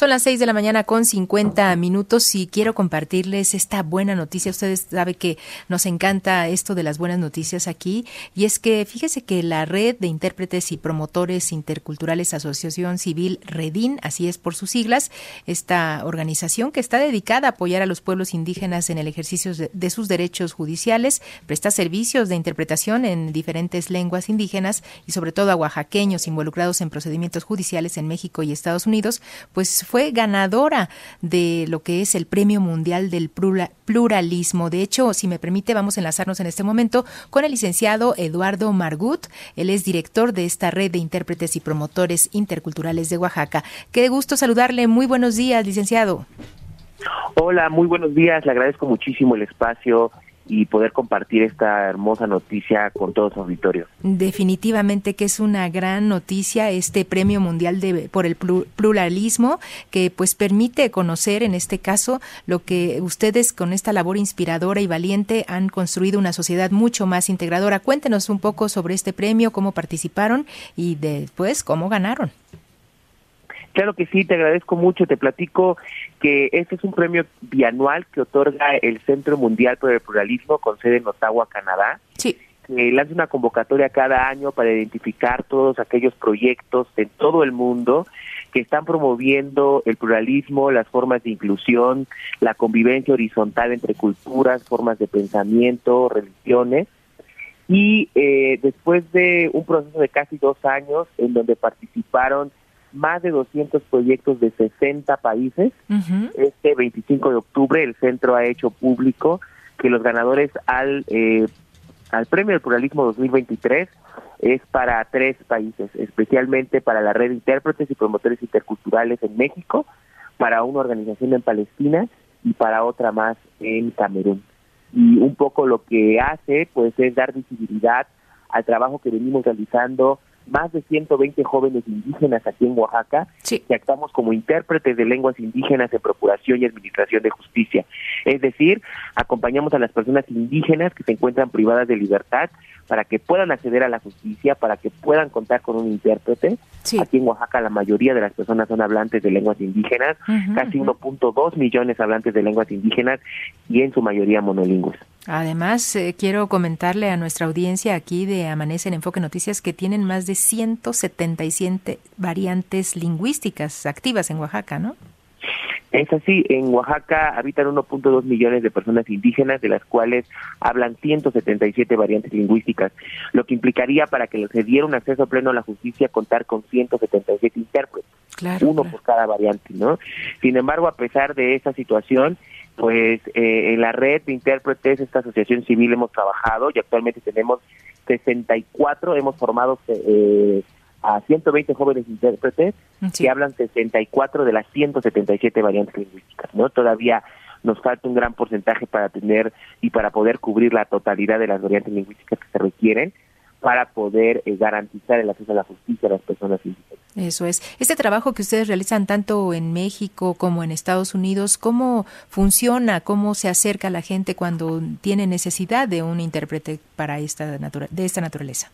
Son las 6 de la mañana con 50 minutos y quiero compartirles esta buena noticia. Ustedes saben que nos encanta esto de las buenas noticias aquí y es que fíjese que la red de intérpretes y promotores interculturales Asociación Civil Redín, así es por sus siglas, esta organización que está dedicada a apoyar a los pueblos indígenas en el ejercicio de sus derechos judiciales, presta servicios de interpretación en diferentes lenguas indígenas y sobre todo a oaxaqueños involucrados en procedimientos judiciales en México y Estados Unidos, pues fue ganadora de lo que es el Premio Mundial del Pluralismo. De hecho, si me permite, vamos a enlazarnos en este momento con el licenciado Eduardo Margut. Él es director de esta red de intérpretes y promotores interculturales de Oaxaca. Qué gusto saludarle. Muy buenos días, licenciado. Hola, muy buenos días. Le agradezco muchísimo el espacio y poder compartir esta hermosa noticia con todo su auditorio. Definitivamente que es una gran noticia este Premio Mundial de, por el Pluralismo que pues permite conocer en este caso lo que ustedes con esta labor inspiradora y valiente han construido una sociedad mucho más integradora. Cuéntenos un poco sobre este premio, cómo participaron y después cómo ganaron. Claro que sí, te agradezco mucho. Te platico que este es un premio bianual que otorga el Centro Mundial por el Pluralismo con sede en Ottawa, Canadá. Sí. Que lanza una convocatoria cada año para identificar todos aquellos proyectos en todo el mundo que están promoviendo el pluralismo, las formas de inclusión, la convivencia horizontal entre culturas, formas de pensamiento, religiones. Y eh, después de un proceso de casi dos años en donde participaron más de 200 proyectos de 60 países. Este 25 de octubre el centro ha hecho público que los ganadores al, eh, al Premio del Pluralismo 2023 es para tres países, especialmente para la red de intérpretes y promotores interculturales en México, para una organización en Palestina y para otra más en Camerún. Y un poco lo que hace pues es dar visibilidad al trabajo que venimos realizando más de 120 jóvenes indígenas aquí en Oaxaca que actuamos como intérpretes de lenguas indígenas en procuración y administración de justicia. Es decir, acompañamos a las personas indígenas que se encuentran privadas de libertad para que puedan acceder a la justicia, para que puedan contar con un intérprete. Aquí en Oaxaca la mayoría de las personas son hablantes de lenguas indígenas, casi 1.2 millones hablantes de lenguas indígenas y en su mayoría monolingües. Además, eh, quiero comentarle a nuestra audiencia aquí de Amanece en Enfoque Noticias que tienen más de 177 variantes lingüísticas activas en Oaxaca, ¿no? Es así, en Oaxaca habitan 1.2 millones de personas indígenas, de las cuales hablan 177 variantes lingüísticas, lo que implicaría para que se diera un acceso pleno a la justicia contar con 177 intérpretes, uno por cada variante, ¿no? Sin embargo, a pesar de esa situación, pues eh, en la red de intérpretes, esta asociación civil hemos trabajado y actualmente tenemos 64, hemos formado eh, a 120 jóvenes intérpretes que hablan 64 de las 177 variantes lingüísticas, ¿no? Todavía nos falta un gran porcentaje para tener y para poder cubrir la totalidad de las variantes lingüísticas que se requieren para poder eh, garantizar el acceso a la justicia a las personas indígenas. Eso es. Este trabajo que ustedes realizan tanto en México como en Estados Unidos, ¿cómo funciona? ¿Cómo se acerca la gente cuando tiene necesidad de un intérprete para esta de esta naturaleza?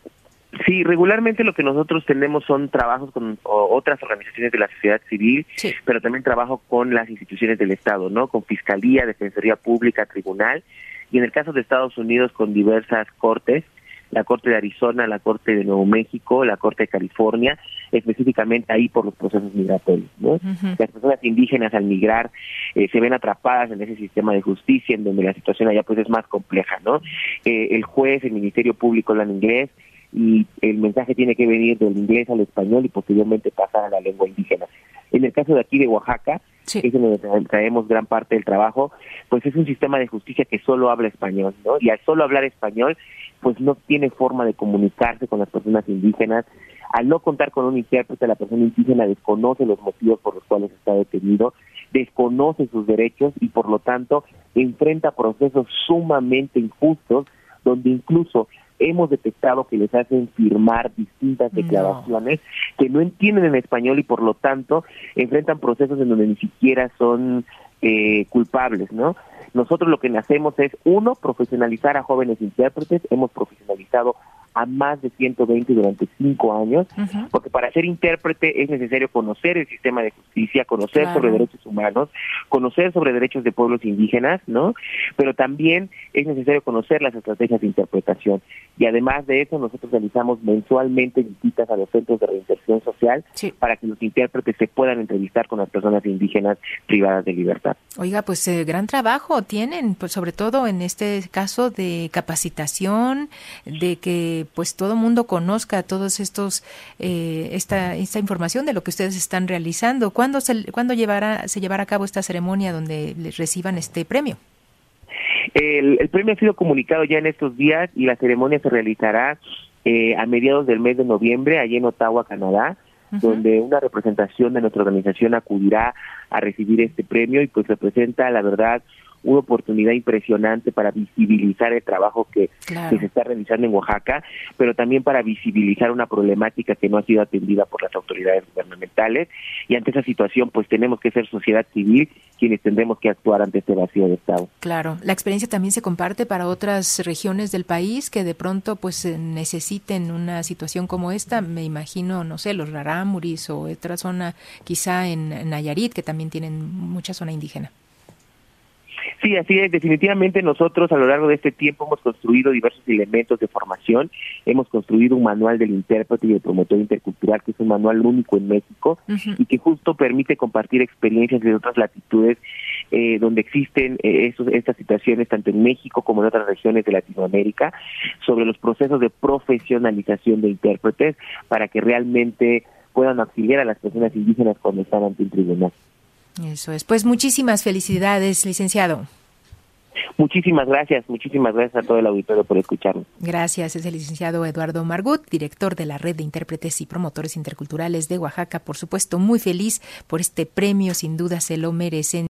Sí, regularmente lo que nosotros tenemos son trabajos con otras organizaciones de la sociedad civil, pero también trabajo con las instituciones del Estado, ¿no? Con Fiscalía, Defensoría Pública, Tribunal, y en el caso de Estados Unidos con diversas cortes, la Corte de Arizona, la Corte de Nuevo México, la Corte de California, específicamente ahí por los procesos migratorios. ¿no? Las personas indígenas al migrar eh, se ven atrapadas en ese sistema de justicia en donde la situación allá pues es más compleja. ¿no? Eh, el juez, el Ministerio Público hablan inglés y el mensaje tiene que venir del inglés al español y posteriormente pasar a la lengua indígena. En el caso de aquí de Oaxaca, que es donde traemos gran parte del trabajo, pues es un sistema de justicia que solo habla español, ¿no? Y al solo hablar español, pues no tiene forma de comunicarse con las personas indígenas. Al no contar con un intérprete, la persona indígena desconoce los motivos por los cuales está detenido, desconoce sus derechos y por lo tanto enfrenta procesos sumamente injustos donde incluso hemos detectado que les hacen firmar distintas declaraciones que no entienden en español y por lo tanto enfrentan procesos en donde ni siquiera son eh, culpables, ¿no? Nosotros lo que hacemos es, uno, profesionalizar a jóvenes intérpretes, hemos profesionalizado a más de 120 durante cinco años, porque para ser intérprete es necesario conocer el sistema de justicia, conocer sobre derechos humanos, conocer sobre derechos de pueblos indígenas, ¿no? Pero también es necesario conocer las estrategias de interpretación. Y además de eso, nosotros realizamos mensualmente visitas a los centros de reinserción social para que los intérpretes se puedan entrevistar con las personas indígenas privadas de libertad. Oiga, pues eh, gran trabajo tienen, pues sobre todo en este caso de capacitación, de que pues todo mundo conozca todos estos eh, esta esta información de lo que ustedes están realizando. ¿Cuándo se cuándo llevará se llevará a cabo esta ceremonia donde les reciban este premio? El, premio ha sido comunicado ya en estos días y la ceremonia se realizará eh, a mediados del mes de noviembre allí en Ottawa, Canadá donde una representación de nuestra organización acudirá a recibir este premio y pues representa, la verdad, una oportunidad impresionante para visibilizar el trabajo que, se está realizando en Oaxaca, pero también para visibilizar una problemática que no ha sido atendida por las autoridades gubernamentales. Y ante esa situación, pues tenemos que ser sociedad civil quienes tendremos que actuar ante este vacío de Estado. Claro, la experiencia también se comparte para otras regiones del país que de pronto pues eh, necesiten una situación como esta. Me imagino, no sé, los rarámuris o otra zona, quizá en Nayarit, que también tienen mucha zona indígena. Sí, así es. Definitivamente nosotros a lo largo de este tiempo hemos construido diversos elementos de formación. Hemos construido un manual del intérprete y del promotor intercultural, que es un manual único en México y que justo permite compartir experiencias de otras latitudes eh, donde existen eh, estas situaciones tanto en México como en otras regiones de Latinoamérica sobre los procesos de profesionalización de intérpretes para que realmente puedan auxiliar a las personas indígenas cuando están ante un tribunal. Eso es. Pues muchísimas felicidades, licenciado. Muchísimas gracias, muchísimas gracias a todo el auditorio por escucharnos. Gracias, es el licenciado Eduardo Margut, director de la Red de Intérpretes y Promotores Interculturales de Oaxaca. Por supuesto, muy feliz por este premio, sin duda se lo merecen.